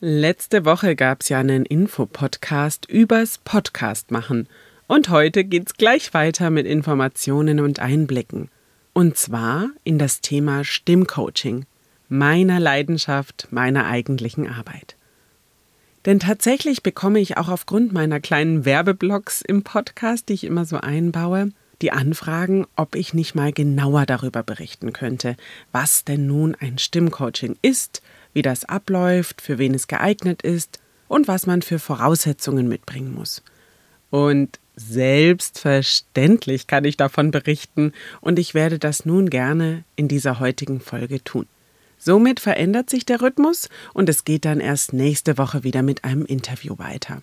Letzte Woche gab es ja einen Infopodcast übers Podcast machen. Und heute geht's gleich weiter mit Informationen und Einblicken. Und zwar in das Thema Stimmcoaching, meiner Leidenschaft, meiner eigentlichen Arbeit. Denn tatsächlich bekomme ich auch aufgrund meiner kleinen Werbeblocks im Podcast, die ich immer so einbaue, die Anfragen, ob ich nicht mal genauer darüber berichten könnte, was denn nun ein Stimmcoaching ist, wie das abläuft, für wen es geeignet ist und was man für Voraussetzungen mitbringen muss. Und selbstverständlich kann ich davon berichten und ich werde das nun gerne in dieser heutigen Folge tun. Somit verändert sich der Rhythmus und es geht dann erst nächste Woche wieder mit einem Interview weiter.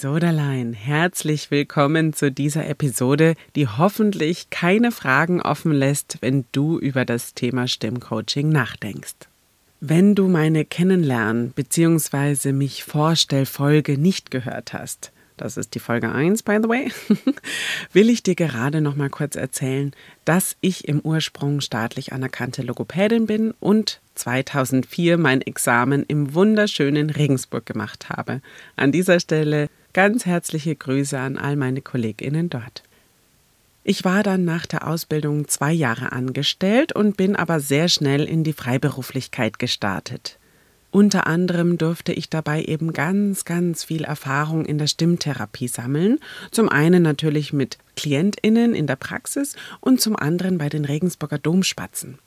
Soderlein, herzlich willkommen zu dieser Episode, die hoffentlich keine Fragen offen lässt, wenn du über das Thema Stimmcoaching nachdenkst. Wenn du meine Kennenlernen bzw. mich Vorstellfolge nicht gehört hast, das ist die Folge 1, by the way, will ich dir gerade noch mal kurz erzählen, dass ich im Ursprung staatlich anerkannte Logopädin bin und 2004 mein Examen im wunderschönen Regensburg gemacht habe. An dieser Stelle Ganz herzliche Grüße an all meine Kolleginnen dort. Ich war dann nach der Ausbildung zwei Jahre angestellt und bin aber sehr schnell in die Freiberuflichkeit gestartet. Unter anderem durfte ich dabei eben ganz, ganz viel Erfahrung in der Stimmtherapie sammeln. Zum einen natürlich mit KlientInnen in der Praxis und zum anderen bei den Regensburger Domspatzen.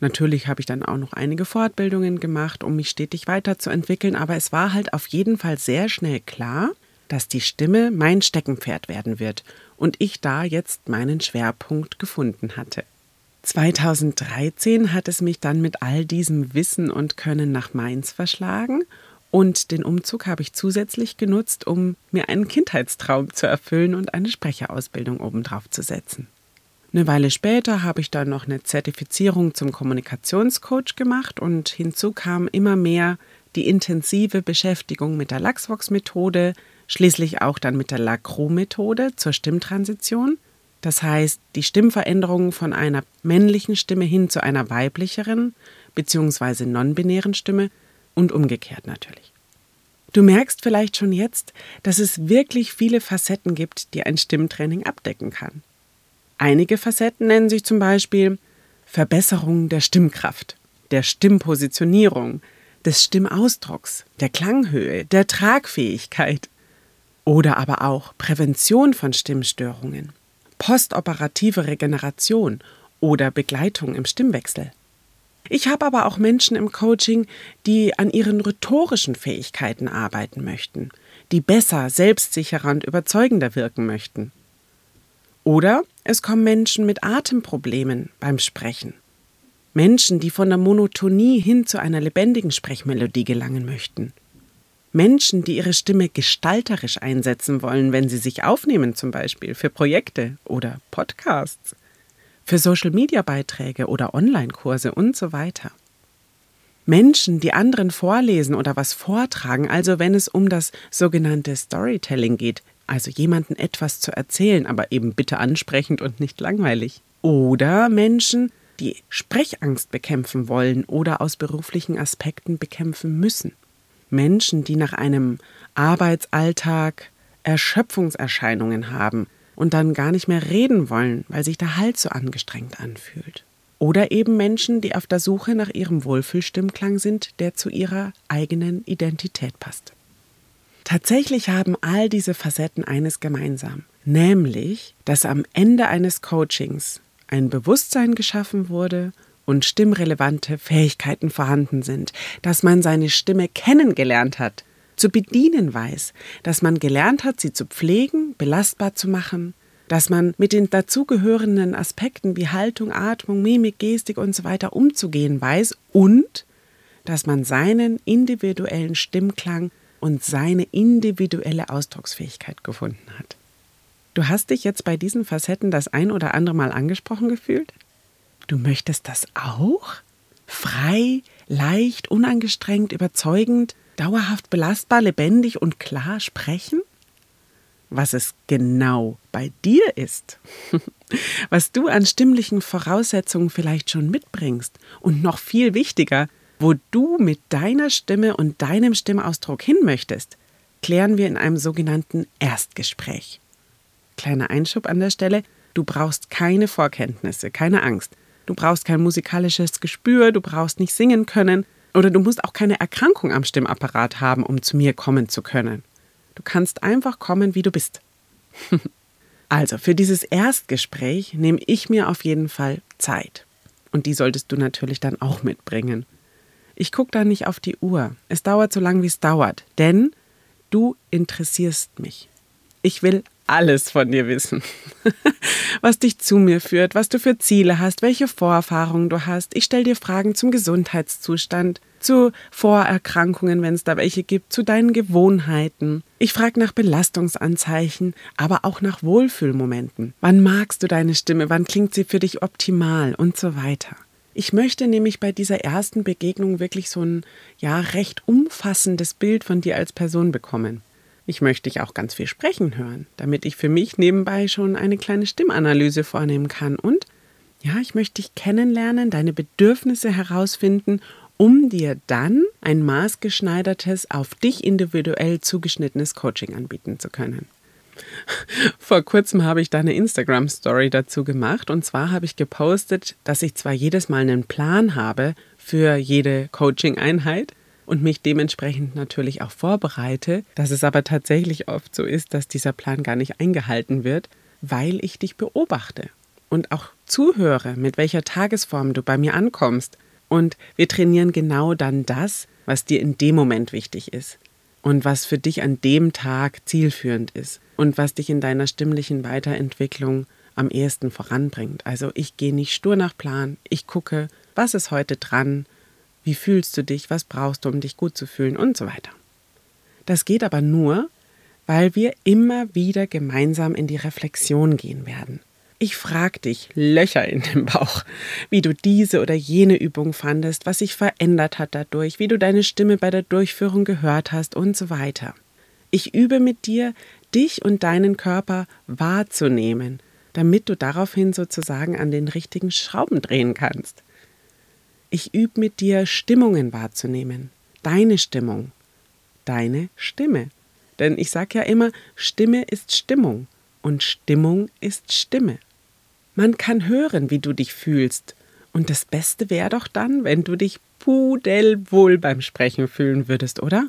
Natürlich habe ich dann auch noch einige Fortbildungen gemacht, um mich stetig weiterzuentwickeln, aber es war halt auf jeden Fall sehr schnell klar, dass die Stimme mein Steckenpferd werden wird und ich da jetzt meinen Schwerpunkt gefunden hatte. 2013 hat es mich dann mit all diesem Wissen und Können nach Mainz verschlagen und den Umzug habe ich zusätzlich genutzt, um mir einen Kindheitstraum zu erfüllen und eine Sprecherausbildung obendrauf zu setzen. Eine Weile später habe ich dann noch eine Zertifizierung zum Kommunikationscoach gemacht und hinzu kam immer mehr die intensive Beschäftigung mit der Lachsvox-Methode, schließlich auch dann mit der Lacroix-Methode zur Stimmtransition. Das heißt, die Stimmveränderung von einer männlichen Stimme hin zu einer weiblicheren bzw. non-binären Stimme und umgekehrt natürlich. Du merkst vielleicht schon jetzt, dass es wirklich viele Facetten gibt, die ein Stimmtraining abdecken kann. Einige Facetten nennen sich zum Beispiel Verbesserung der Stimmkraft, der Stimmpositionierung, des Stimmausdrucks, der Klanghöhe, der Tragfähigkeit oder aber auch Prävention von Stimmstörungen, postoperative Regeneration oder Begleitung im Stimmwechsel. Ich habe aber auch Menschen im Coaching, die an ihren rhetorischen Fähigkeiten arbeiten möchten, die besser, selbstsicherer und überzeugender wirken möchten. Oder es kommen Menschen mit Atemproblemen beim Sprechen. Menschen, die von der Monotonie hin zu einer lebendigen Sprechmelodie gelangen möchten. Menschen, die ihre Stimme gestalterisch einsetzen wollen, wenn sie sich aufnehmen, zum Beispiel für Projekte oder Podcasts, für Social-Media-Beiträge oder Online-Kurse und so weiter. Menschen, die anderen vorlesen oder was vortragen, also wenn es um das sogenannte Storytelling geht, also jemanden etwas zu erzählen, aber eben bitte ansprechend und nicht langweilig. Oder Menschen, die Sprechangst bekämpfen wollen oder aus beruflichen Aspekten bekämpfen müssen. Menschen, die nach einem Arbeitsalltag Erschöpfungserscheinungen haben und dann gar nicht mehr reden wollen, weil sich der Hals so angestrengt anfühlt. Oder eben Menschen, die auf der Suche nach ihrem Wohlfühlstimmklang sind, der zu ihrer eigenen Identität passt. Tatsächlich haben all diese Facetten eines gemeinsam, nämlich, dass am Ende eines Coachings ein Bewusstsein geschaffen wurde und stimmrelevante Fähigkeiten vorhanden sind, dass man seine Stimme kennengelernt hat, zu bedienen weiß, dass man gelernt hat, sie zu pflegen, belastbar zu machen, dass man mit den dazugehörenden Aspekten wie Haltung, Atmung, Mimik, Gestik und so weiter umzugehen weiß und dass man seinen individuellen Stimmklang und seine individuelle Ausdrucksfähigkeit gefunden hat. Du hast dich jetzt bei diesen Facetten das ein oder andere Mal angesprochen gefühlt? Du möchtest das auch? Frei, leicht, unangestrengt, überzeugend, dauerhaft belastbar, lebendig und klar sprechen? Was es genau bei dir ist, was du an stimmlichen Voraussetzungen vielleicht schon mitbringst und noch viel wichtiger, wo du mit deiner Stimme und deinem Stimmausdruck hin möchtest, klären wir in einem sogenannten Erstgespräch. Kleiner Einschub an der Stelle, du brauchst keine Vorkenntnisse, keine Angst. Du brauchst kein musikalisches Gespür, du brauchst nicht singen können oder du musst auch keine Erkrankung am Stimmapparat haben, um zu mir kommen zu können. Du kannst einfach kommen, wie du bist. also, für dieses Erstgespräch nehme ich mir auf jeden Fall Zeit. Und die solltest du natürlich dann auch mitbringen. Ich gucke da nicht auf die Uhr. Es dauert so lange, wie es dauert. Denn du interessierst mich. Ich will alles von dir wissen. was dich zu mir führt, was du für Ziele hast, welche Vorerfahrungen du hast. Ich stelle dir Fragen zum Gesundheitszustand, zu Vorerkrankungen, wenn es da welche gibt, zu deinen Gewohnheiten. Ich frage nach Belastungsanzeichen, aber auch nach Wohlfühlmomenten. Wann magst du deine Stimme? Wann klingt sie für dich optimal? Und so weiter. Ich möchte nämlich bei dieser ersten Begegnung wirklich so ein ja recht umfassendes Bild von dir als Person bekommen. Ich möchte dich auch ganz viel sprechen hören, damit ich für mich nebenbei schon eine kleine Stimmanalyse vornehmen kann. Und ja, ich möchte dich kennenlernen, deine Bedürfnisse herausfinden, um dir dann ein maßgeschneidertes, auf dich individuell zugeschnittenes Coaching anbieten zu können. Vor kurzem habe ich da eine Instagram-Story dazu gemacht. Und zwar habe ich gepostet, dass ich zwar jedes Mal einen Plan habe für jede Coaching-Einheit, und mich dementsprechend natürlich auch vorbereite, dass es aber tatsächlich oft so ist, dass dieser Plan gar nicht eingehalten wird, weil ich dich beobachte und auch zuhöre, mit welcher Tagesform du bei mir ankommst. Und wir trainieren genau dann das, was dir in dem Moment wichtig ist und was für dich an dem Tag zielführend ist und was dich in deiner stimmlichen Weiterentwicklung am ehesten voranbringt. Also ich gehe nicht stur nach Plan, ich gucke, was ist heute dran, wie fühlst du dich? Was brauchst du, um dich gut zu fühlen? Und so weiter. Das geht aber nur, weil wir immer wieder gemeinsam in die Reflexion gehen werden. Ich frage dich, Löcher in dem Bauch, wie du diese oder jene Übung fandest, was sich verändert hat dadurch, wie du deine Stimme bei der Durchführung gehört hast und so weiter. Ich übe mit dir, dich und deinen Körper wahrzunehmen, damit du daraufhin sozusagen an den richtigen Schrauben drehen kannst. Ich übe mit dir Stimmungen wahrzunehmen. Deine Stimmung. Deine Stimme. Denn ich sage ja immer, Stimme ist Stimmung und Stimmung ist Stimme. Man kann hören, wie du dich fühlst. Und das Beste wäre doch dann, wenn du dich pudelwohl beim Sprechen fühlen würdest, oder?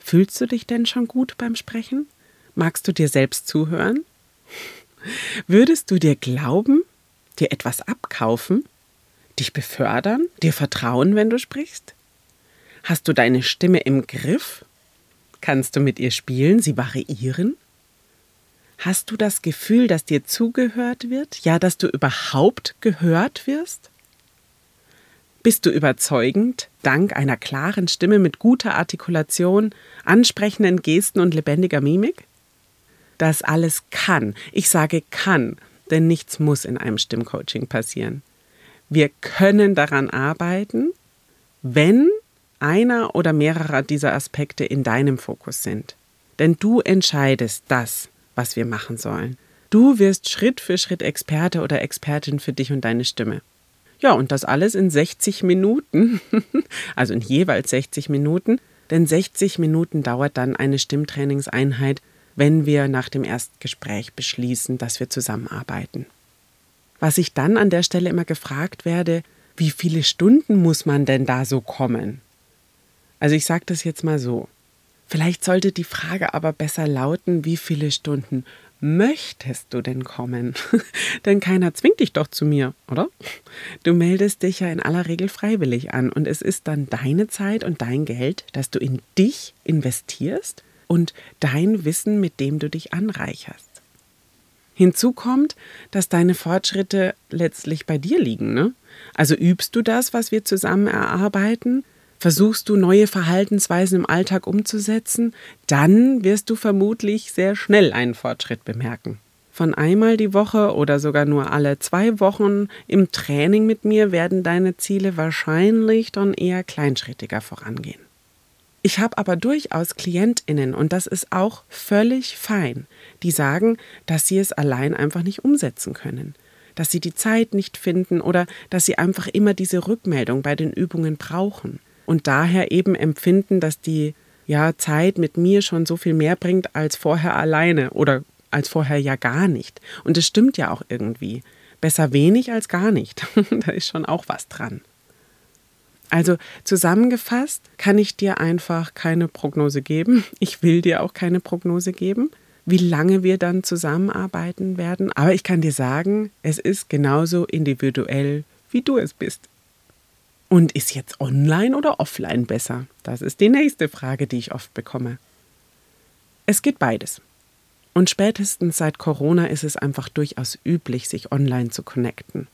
Fühlst du dich denn schon gut beim Sprechen? Magst du dir selbst zuhören? Würdest du dir glauben, dir etwas abkaufen? dich befördern, dir vertrauen, wenn du sprichst? Hast du deine Stimme im Griff? Kannst du mit ihr spielen, sie variieren? Hast du das Gefühl, dass dir zugehört wird, ja, dass du überhaupt gehört wirst? Bist du überzeugend, dank einer klaren Stimme mit guter Artikulation, ansprechenden Gesten und lebendiger Mimik? Das alles kann, ich sage kann, denn nichts muss in einem Stimmcoaching passieren. Wir können daran arbeiten, wenn einer oder mehrere dieser Aspekte in deinem Fokus sind. Denn du entscheidest das, was wir machen sollen. Du wirst Schritt für Schritt Experte oder Expertin für dich und deine Stimme. Ja, und das alles in 60 Minuten, also in jeweils 60 Minuten, denn 60 Minuten dauert dann eine Stimmtrainingseinheit, wenn wir nach dem Erstgespräch beschließen, dass wir zusammenarbeiten. Was ich dann an der Stelle immer gefragt werde, wie viele Stunden muss man denn da so kommen? Also ich sage das jetzt mal so. Vielleicht sollte die Frage aber besser lauten, wie viele Stunden möchtest du denn kommen? denn keiner zwingt dich doch zu mir, oder? Du meldest dich ja in aller Regel freiwillig an und es ist dann deine Zeit und dein Geld, das du in dich investierst und dein Wissen, mit dem du dich anreicherst. Hinzu kommt, dass deine Fortschritte letztlich bei dir liegen. Ne? Also übst du das, was wir zusammen erarbeiten? Versuchst du neue Verhaltensweisen im Alltag umzusetzen? Dann wirst du vermutlich sehr schnell einen Fortschritt bemerken. Von einmal die Woche oder sogar nur alle zwei Wochen im Training mit mir werden deine Ziele wahrscheinlich dann eher kleinschrittiger vorangehen. Ich habe aber durchaus Klientinnen, und das ist auch völlig fein, die sagen, dass sie es allein einfach nicht umsetzen können, dass sie die Zeit nicht finden oder dass sie einfach immer diese Rückmeldung bei den Übungen brauchen und daher eben empfinden, dass die ja, Zeit mit mir schon so viel mehr bringt als vorher alleine oder als vorher ja gar nicht. Und es stimmt ja auch irgendwie. Besser wenig als gar nicht. da ist schon auch was dran. Also zusammengefasst kann ich dir einfach keine Prognose geben. Ich will dir auch keine Prognose geben, wie lange wir dann zusammenarbeiten werden. Aber ich kann dir sagen, es ist genauso individuell, wie du es bist. Und ist jetzt online oder offline besser? Das ist die nächste Frage, die ich oft bekomme. Es geht beides. Und spätestens seit Corona ist es einfach durchaus üblich, sich online zu connecten.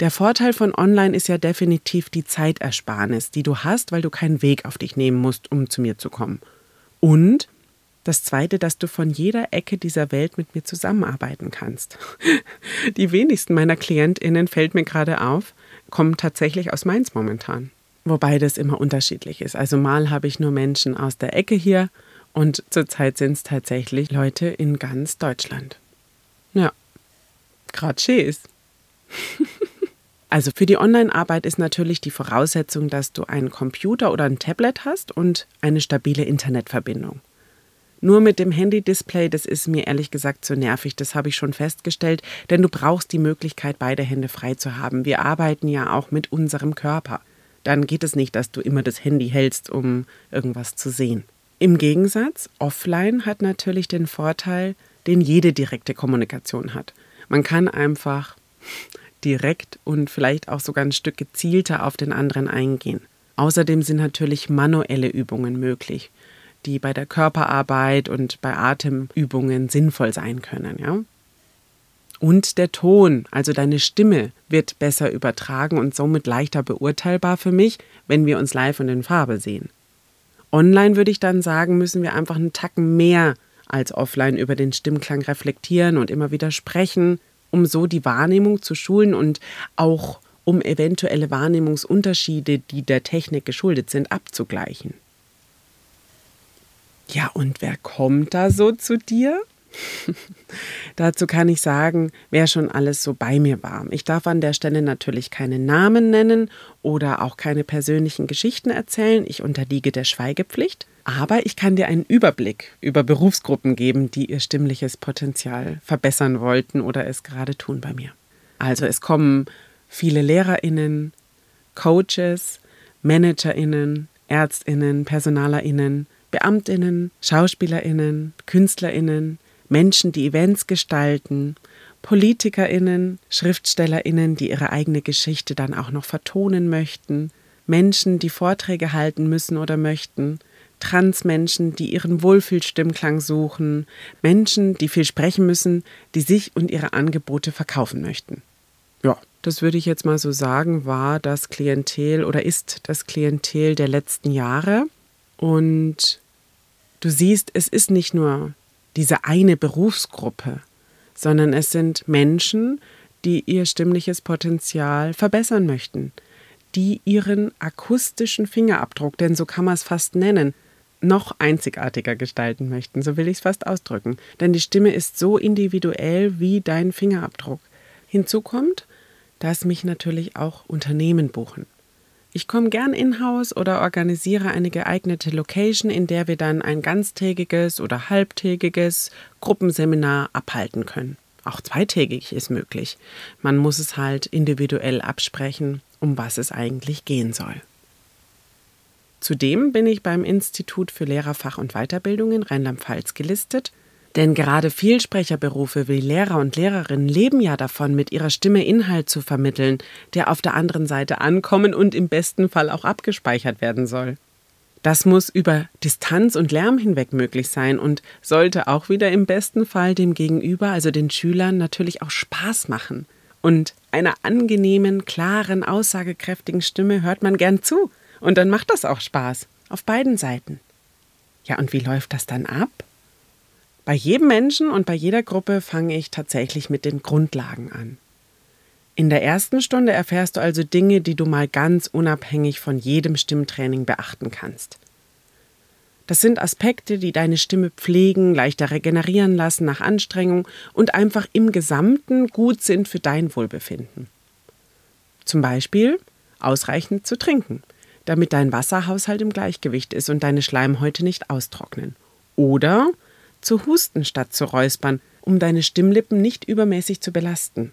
Der Vorteil von Online ist ja definitiv die Zeitersparnis, die du hast, weil du keinen Weg auf dich nehmen musst, um zu mir zu kommen. Und das Zweite, dass du von jeder Ecke dieser Welt mit mir zusammenarbeiten kannst. Die wenigsten meiner Klientinnen, fällt mir gerade auf, kommen tatsächlich aus Mainz momentan. Wobei das immer unterschiedlich ist. Also mal habe ich nur Menschen aus der Ecke hier und zurzeit sind es tatsächlich Leute in ganz Deutschland. Ja, gerade ist. Also für die Online-Arbeit ist natürlich die Voraussetzung, dass du einen Computer oder ein Tablet hast und eine stabile Internetverbindung. Nur mit dem Handy-Display, das ist mir ehrlich gesagt zu nervig, das habe ich schon festgestellt, denn du brauchst die Möglichkeit, beide Hände frei zu haben. Wir arbeiten ja auch mit unserem Körper. Dann geht es nicht, dass du immer das Handy hältst, um irgendwas zu sehen. Im Gegensatz, offline hat natürlich den Vorteil, den jede direkte Kommunikation hat. Man kann einfach direkt und vielleicht auch sogar ein Stück gezielter auf den anderen eingehen. Außerdem sind natürlich manuelle Übungen möglich, die bei der Körperarbeit und bei Atemübungen sinnvoll sein können, ja? Und der Ton, also deine Stimme, wird besser übertragen und somit leichter beurteilbar für mich, wenn wir uns live und in Farbe sehen. Online würde ich dann sagen, müssen wir einfach einen Tacken mehr als offline über den Stimmklang reflektieren und immer wieder sprechen, um so die Wahrnehmung zu schulen und auch um eventuelle Wahrnehmungsunterschiede, die der Technik geschuldet sind, abzugleichen. Ja, und wer kommt da so zu dir? Dazu kann ich sagen, wer schon alles so bei mir war. Ich darf an der Stelle natürlich keine Namen nennen oder auch keine persönlichen Geschichten erzählen. Ich unterliege der Schweigepflicht. Aber ich kann dir einen Überblick über Berufsgruppen geben, die ihr stimmliches Potenzial verbessern wollten oder es gerade tun bei mir. Also es kommen viele Lehrerinnen, Coaches, Managerinnen, Ärztinnen, Personalerinnen, Beamtinnen, Schauspielerinnen, Künstlerinnen, Menschen, die Events gestalten, Politikerinnen, Schriftstellerinnen, die ihre eigene Geschichte dann auch noch vertonen möchten, Menschen, die Vorträge halten müssen oder möchten, Transmenschen, die ihren Wohlfühlstimmklang suchen, Menschen, die viel sprechen müssen, die sich und ihre Angebote verkaufen möchten. Ja, das würde ich jetzt mal so sagen, war das Klientel oder ist das Klientel der letzten Jahre. Und du siehst, es ist nicht nur diese eine Berufsgruppe, sondern es sind Menschen, die ihr stimmliches Potenzial verbessern möchten, die ihren akustischen Fingerabdruck, denn so kann man es fast nennen, noch einzigartiger gestalten möchten, so will ich es fast ausdrücken. Denn die Stimme ist so individuell wie dein Fingerabdruck. Hinzu kommt, dass mich natürlich auch Unternehmen buchen. Ich komme gern in-house oder organisiere eine geeignete Location, in der wir dann ein ganztägiges oder halbtägiges Gruppenseminar abhalten können. Auch zweitägig ist möglich. Man muss es halt individuell absprechen, um was es eigentlich gehen soll. Zudem bin ich beim Institut für Lehrerfach- und Weiterbildung in Rheinland-Pfalz gelistet, denn gerade Vielsprecherberufe wie Lehrer und Lehrerinnen leben ja davon, mit ihrer Stimme Inhalt zu vermitteln, der auf der anderen Seite ankommen und im besten Fall auch abgespeichert werden soll. Das muss über Distanz und Lärm hinweg möglich sein und sollte auch wieder im besten Fall dem Gegenüber, also den Schülern, natürlich auch Spaß machen. Und einer angenehmen, klaren, aussagekräftigen Stimme hört man gern zu. Und dann macht das auch Spaß. Auf beiden Seiten. Ja, und wie läuft das dann ab? Bei jedem Menschen und bei jeder Gruppe fange ich tatsächlich mit den Grundlagen an. In der ersten Stunde erfährst du also Dinge, die du mal ganz unabhängig von jedem Stimmtraining beachten kannst. Das sind Aspekte, die deine Stimme pflegen, leichter regenerieren lassen nach Anstrengung und einfach im Gesamten gut sind für dein Wohlbefinden. Zum Beispiel ausreichend zu trinken, damit dein Wasserhaushalt im Gleichgewicht ist und deine Schleimhäute nicht austrocknen. Oder zu husten statt zu räuspern, um deine Stimmlippen nicht übermäßig zu belasten.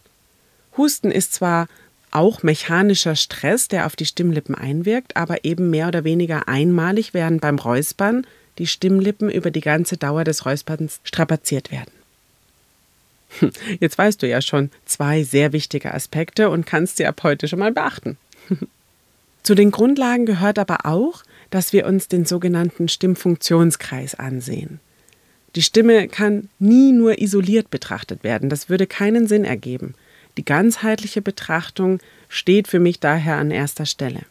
Husten ist zwar auch mechanischer Stress, der auf die Stimmlippen einwirkt, aber eben mehr oder weniger einmalig, während beim Räuspern die Stimmlippen über die ganze Dauer des Räusperns strapaziert werden. Hm, jetzt weißt du ja schon zwei sehr wichtige Aspekte und kannst sie ab heute schon mal beachten. Zu den Grundlagen gehört aber auch, dass wir uns den sogenannten Stimmfunktionskreis ansehen. Die Stimme kann nie nur isoliert betrachtet werden, das würde keinen Sinn ergeben. Die ganzheitliche Betrachtung steht für mich daher an erster Stelle.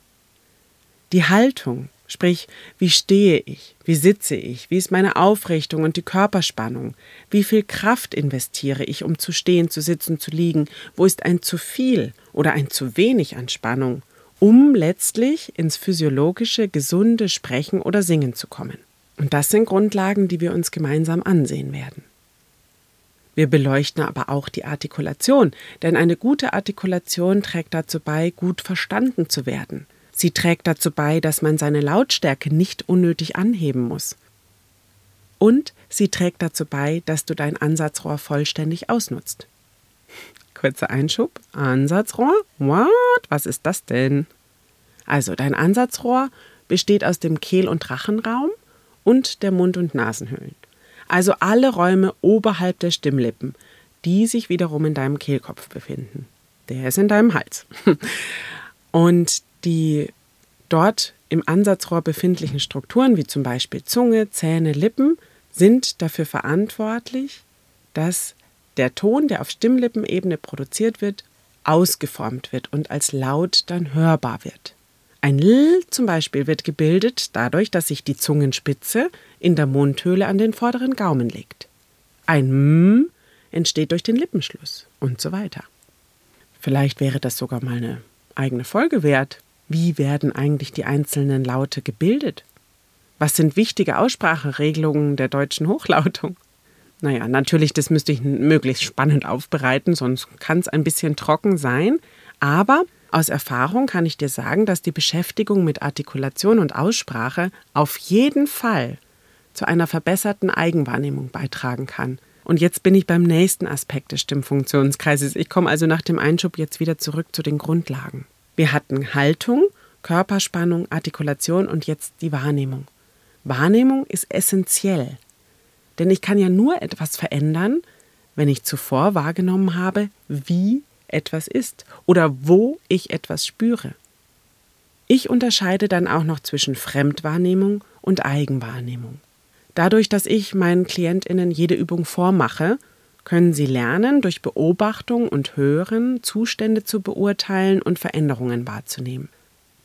Die Haltung, sprich, wie stehe ich, wie sitze ich, wie ist meine Aufrichtung und die Körperspannung, wie viel Kraft investiere ich, um zu stehen, zu sitzen, zu liegen, wo ist ein zu viel oder ein zu wenig an Spannung, um letztlich ins physiologische, gesunde Sprechen oder Singen zu kommen. Und das sind Grundlagen, die wir uns gemeinsam ansehen werden. Wir beleuchten aber auch die Artikulation, denn eine gute Artikulation trägt dazu bei, gut verstanden zu werden. Sie trägt dazu bei, dass man seine Lautstärke nicht unnötig anheben muss. Und sie trägt dazu bei, dass du dein Ansatzrohr vollständig ausnutzt. Kurzer Einschub. Ansatzrohr? What? Was ist das denn? Also, dein Ansatzrohr besteht aus dem Kehl- und Rachenraum und der Mund- und Nasenhöhlen also alle Räume oberhalb der Stimmlippen, die sich wiederum in deinem Kehlkopf befinden. Der ist in deinem Hals. Und die dort im Ansatzrohr befindlichen Strukturen, wie zum Beispiel Zunge, Zähne, Lippen, sind dafür verantwortlich, dass der Ton, der auf Stimmlippenebene produziert wird, ausgeformt wird und als Laut dann hörbar wird. Ein L zum Beispiel wird gebildet dadurch, dass sich die Zungenspitze in der Mundhöhle an den vorderen Gaumen legt. Ein M entsteht durch den Lippenschluss und so weiter. Vielleicht wäre das sogar mal eine eigene Folge wert. Wie werden eigentlich die einzelnen Laute gebildet? Was sind wichtige Ausspracheregelungen der deutschen Hochlautung? Naja, natürlich, das müsste ich möglichst spannend aufbereiten, sonst kann es ein bisschen trocken sein. Aber aus Erfahrung kann ich dir sagen, dass die Beschäftigung mit Artikulation und Aussprache auf jeden Fall zu einer verbesserten Eigenwahrnehmung beitragen kann. Und jetzt bin ich beim nächsten Aspekt des Stimmfunktionskreises. Ich komme also nach dem Einschub jetzt wieder zurück zu den Grundlagen. Wir hatten Haltung, Körperspannung, Artikulation und jetzt die Wahrnehmung. Wahrnehmung ist essentiell. Denn ich kann ja nur etwas verändern, wenn ich zuvor wahrgenommen habe, wie etwas ist oder wo ich etwas spüre. Ich unterscheide dann auch noch zwischen Fremdwahrnehmung und Eigenwahrnehmung. Dadurch, dass ich meinen Klientinnen jede Übung vormache, können sie lernen, durch Beobachtung und Hören Zustände zu beurteilen und Veränderungen wahrzunehmen.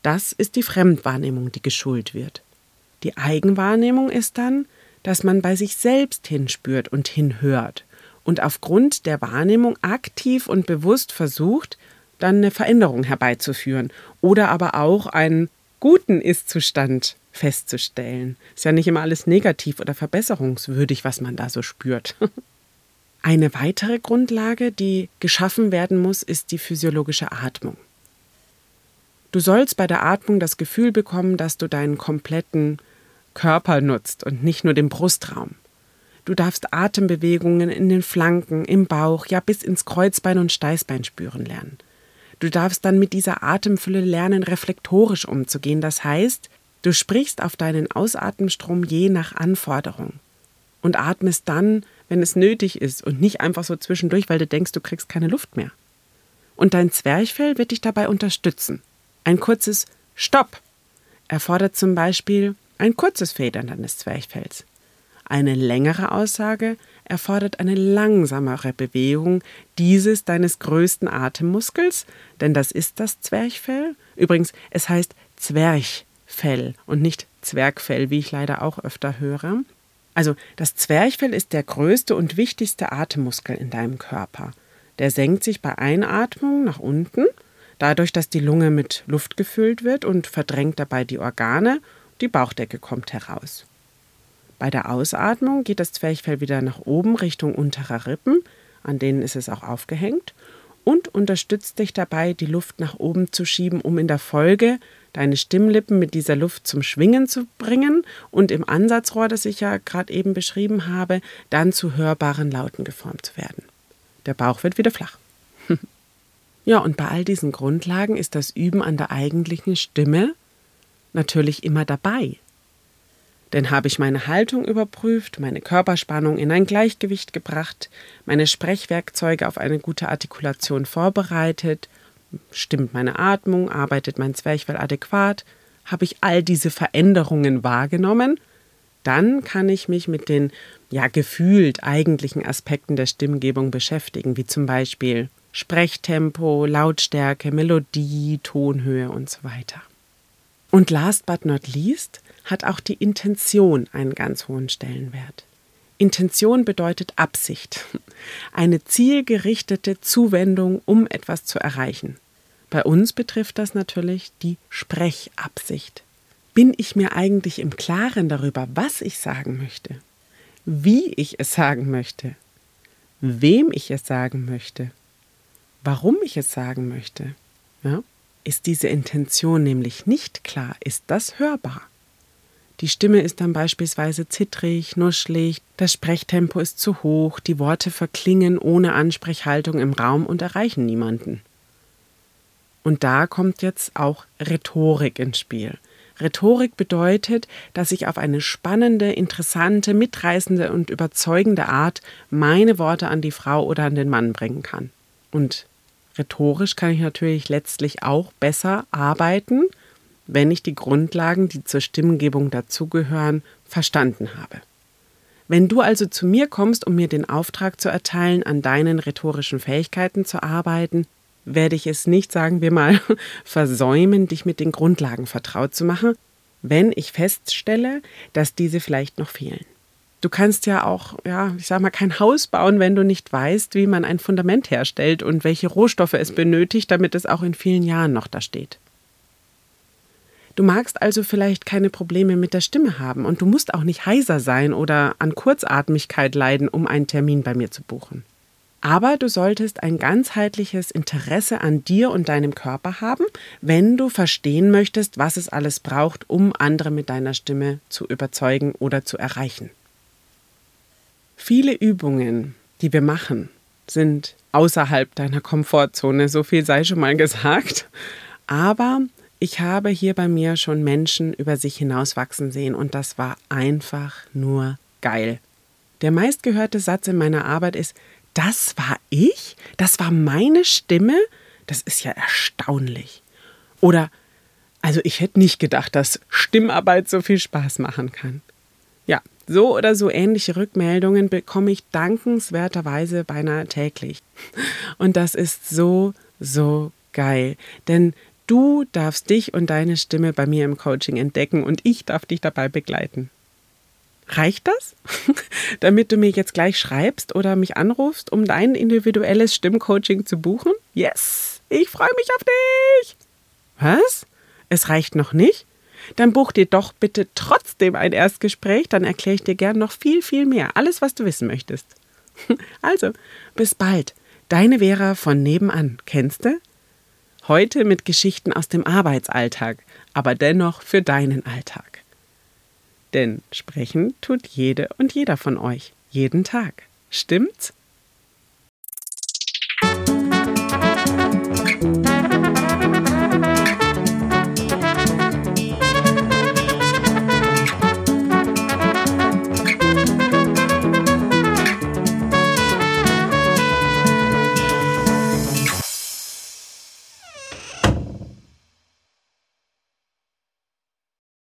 Das ist die Fremdwahrnehmung, die geschult wird. Die Eigenwahrnehmung ist dann, dass man bei sich selbst hinspürt und hinhört und aufgrund der Wahrnehmung aktiv und bewusst versucht, dann eine Veränderung herbeizuführen oder aber auch einen guten Ist-Zustand festzustellen. Ist ja nicht immer alles negativ oder verbesserungswürdig, was man da so spürt. Eine weitere Grundlage, die geschaffen werden muss, ist die physiologische Atmung. Du sollst bei der Atmung das Gefühl bekommen, dass du deinen kompletten Körper nutzt und nicht nur den Brustraum. Du darfst Atembewegungen in den Flanken, im Bauch, ja bis ins Kreuzbein und Steißbein spüren lernen. Du darfst dann mit dieser Atemfülle lernen, reflektorisch umzugehen. Das heißt, du sprichst auf deinen Ausatemstrom je nach Anforderung und atmest dann, wenn es nötig ist und nicht einfach so zwischendurch, weil du denkst, du kriegst keine Luft mehr. Und dein Zwerchfell wird dich dabei unterstützen. Ein kurzes Stopp erfordert zum Beispiel ein kurzes Federn deines Zwerchfells. Eine längere Aussage erfordert eine langsamere Bewegung dieses deines größten Atemmuskels, denn das ist das Zwerchfell. Übrigens, es heißt Zwerchfell und nicht Zwergfell, wie ich leider auch öfter höre. Also das Zwerchfell ist der größte und wichtigste Atemmuskel in deinem Körper. Der senkt sich bei Einatmung nach unten, dadurch, dass die Lunge mit Luft gefüllt wird und verdrängt dabei die Organe, die Bauchdecke kommt heraus. Bei der Ausatmung geht das Zwerchfell wieder nach oben Richtung unterer Rippen, an denen ist es auch aufgehängt, und unterstützt dich dabei, die Luft nach oben zu schieben, um in der Folge deine Stimmlippen mit dieser Luft zum Schwingen zu bringen und im Ansatzrohr, das ich ja gerade eben beschrieben habe, dann zu hörbaren Lauten geformt zu werden. Der Bauch wird wieder flach. ja, und bei all diesen Grundlagen ist das Üben an der eigentlichen Stimme natürlich immer dabei. Denn habe ich meine Haltung überprüft, meine Körperspannung in ein Gleichgewicht gebracht, meine Sprechwerkzeuge auf eine gute Artikulation vorbereitet, stimmt meine Atmung, arbeitet mein Zwerchfell adäquat, habe ich all diese Veränderungen wahrgenommen, dann kann ich mich mit den ja gefühlt eigentlichen Aspekten der Stimmgebung beschäftigen, wie zum Beispiel Sprechtempo, Lautstärke, Melodie, Tonhöhe und so weiter. Und last but not least hat auch die Intention einen ganz hohen Stellenwert. Intention bedeutet Absicht, eine zielgerichtete Zuwendung, um etwas zu erreichen. Bei uns betrifft das natürlich die Sprechabsicht. Bin ich mir eigentlich im Klaren darüber, was ich sagen möchte, wie ich es sagen möchte, wem ich es sagen möchte, warum ich es sagen möchte? Ja? Ist diese Intention nämlich nicht klar, ist das hörbar. Die Stimme ist dann beispielsweise zittrig, nuschlig, das Sprechtempo ist zu hoch, die Worte verklingen ohne Ansprechhaltung im Raum und erreichen niemanden. Und da kommt jetzt auch Rhetorik ins Spiel. Rhetorik bedeutet, dass ich auf eine spannende, interessante, mitreißende und überzeugende Art meine Worte an die Frau oder an den Mann bringen kann. Und rhetorisch kann ich natürlich letztlich auch besser arbeiten, wenn ich die Grundlagen, die zur Stimmgebung dazugehören, verstanden habe. Wenn du also zu mir kommst, um mir den Auftrag zu erteilen, an deinen rhetorischen Fähigkeiten zu arbeiten, werde ich es nicht, sagen wir mal, versäumen, dich mit den Grundlagen vertraut zu machen, wenn ich feststelle, dass diese vielleicht noch fehlen. Du kannst ja auch, ja, ich sag mal, kein Haus bauen, wenn du nicht weißt, wie man ein Fundament herstellt und welche Rohstoffe es benötigt, damit es auch in vielen Jahren noch da steht. Du magst also vielleicht keine Probleme mit der Stimme haben und du musst auch nicht heiser sein oder an Kurzatmigkeit leiden, um einen Termin bei mir zu buchen. Aber du solltest ein ganzheitliches Interesse an dir und deinem Körper haben, wenn du verstehen möchtest, was es alles braucht, um andere mit deiner Stimme zu überzeugen oder zu erreichen. Viele Übungen, die wir machen, sind außerhalb deiner Komfortzone, so viel sei schon mal gesagt. Aber ich habe hier bei mir schon Menschen über sich hinauswachsen sehen und das war einfach nur geil. Der meistgehörte Satz in meiner Arbeit ist, das war ich? Das war meine Stimme? Das ist ja erstaunlich. Oder, also ich hätte nicht gedacht, dass Stimmarbeit so viel Spaß machen kann. Ja, so oder so ähnliche Rückmeldungen bekomme ich dankenswerterweise beinahe täglich. Und das ist so, so geil. Denn Du darfst dich und deine Stimme bei mir im Coaching entdecken und ich darf dich dabei begleiten. Reicht das? Damit du mir jetzt gleich schreibst oder mich anrufst, um dein individuelles Stimmcoaching zu buchen? Yes! Ich freue mich auf dich! Was? Es reicht noch nicht? Dann buch dir doch bitte trotzdem ein Erstgespräch, dann erkläre ich dir gern noch viel, viel mehr. Alles, was du wissen möchtest. Also, bis bald. Deine Vera von nebenan. Kennst du? Heute mit Geschichten aus dem Arbeitsalltag, aber dennoch für deinen Alltag. Denn sprechen tut jede und jeder von euch, jeden Tag. Stimmt's?